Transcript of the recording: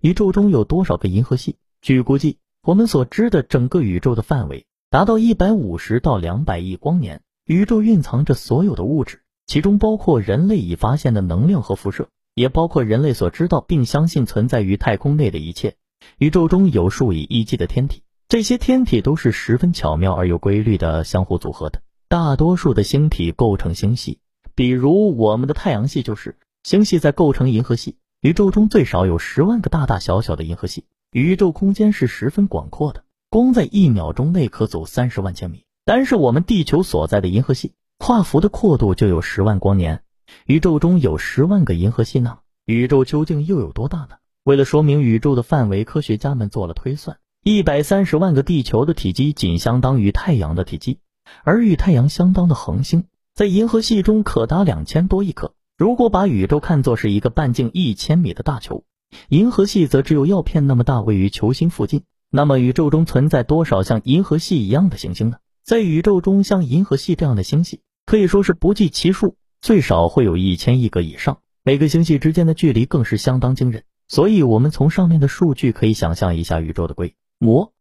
宇宙中有多少个银河系？据估计，我们所知的整个宇宙的范围达到一百五十到两百亿光年。宇宙蕴藏着所有的物质，其中包括人类已发现的能量和辐射，也包括人类所知道并相信存在于太空内的一切。宇宙中有数以亿计的天体，这些天体都是十分巧妙而有规律的相互组合的。大多数的星体构成星系，比如我们的太阳系就是星系在构成银河系。宇宙中最少有十万个大大小小的银河系，宇宙空间是十分广阔的，光在一秒钟内可走三十万千米。单是我们地球所在的银河系，跨幅的阔度就有十万光年。宇宙中有十万个银河系呢，宇宙究竟又有多大呢？为了说明宇宙的范围，科学家们做了推算：一百三十万个地球的体积仅相当于太阳的体积，而与太阳相当的恒星在银河系中可达两千多亿颗。如果把宇宙看作是一个半径一千米的大球，银河系则只有药片那么大，位于球心附近。那么宇宙中存在多少像银河系一样的行星呢？在宇宙中，像银河系这样的星系可以说是不计其数，最少会有一千亿个以上。每个星系之间的距离更是相当惊人。所以，我们从上面的数据可以想象一下宇宙的规模。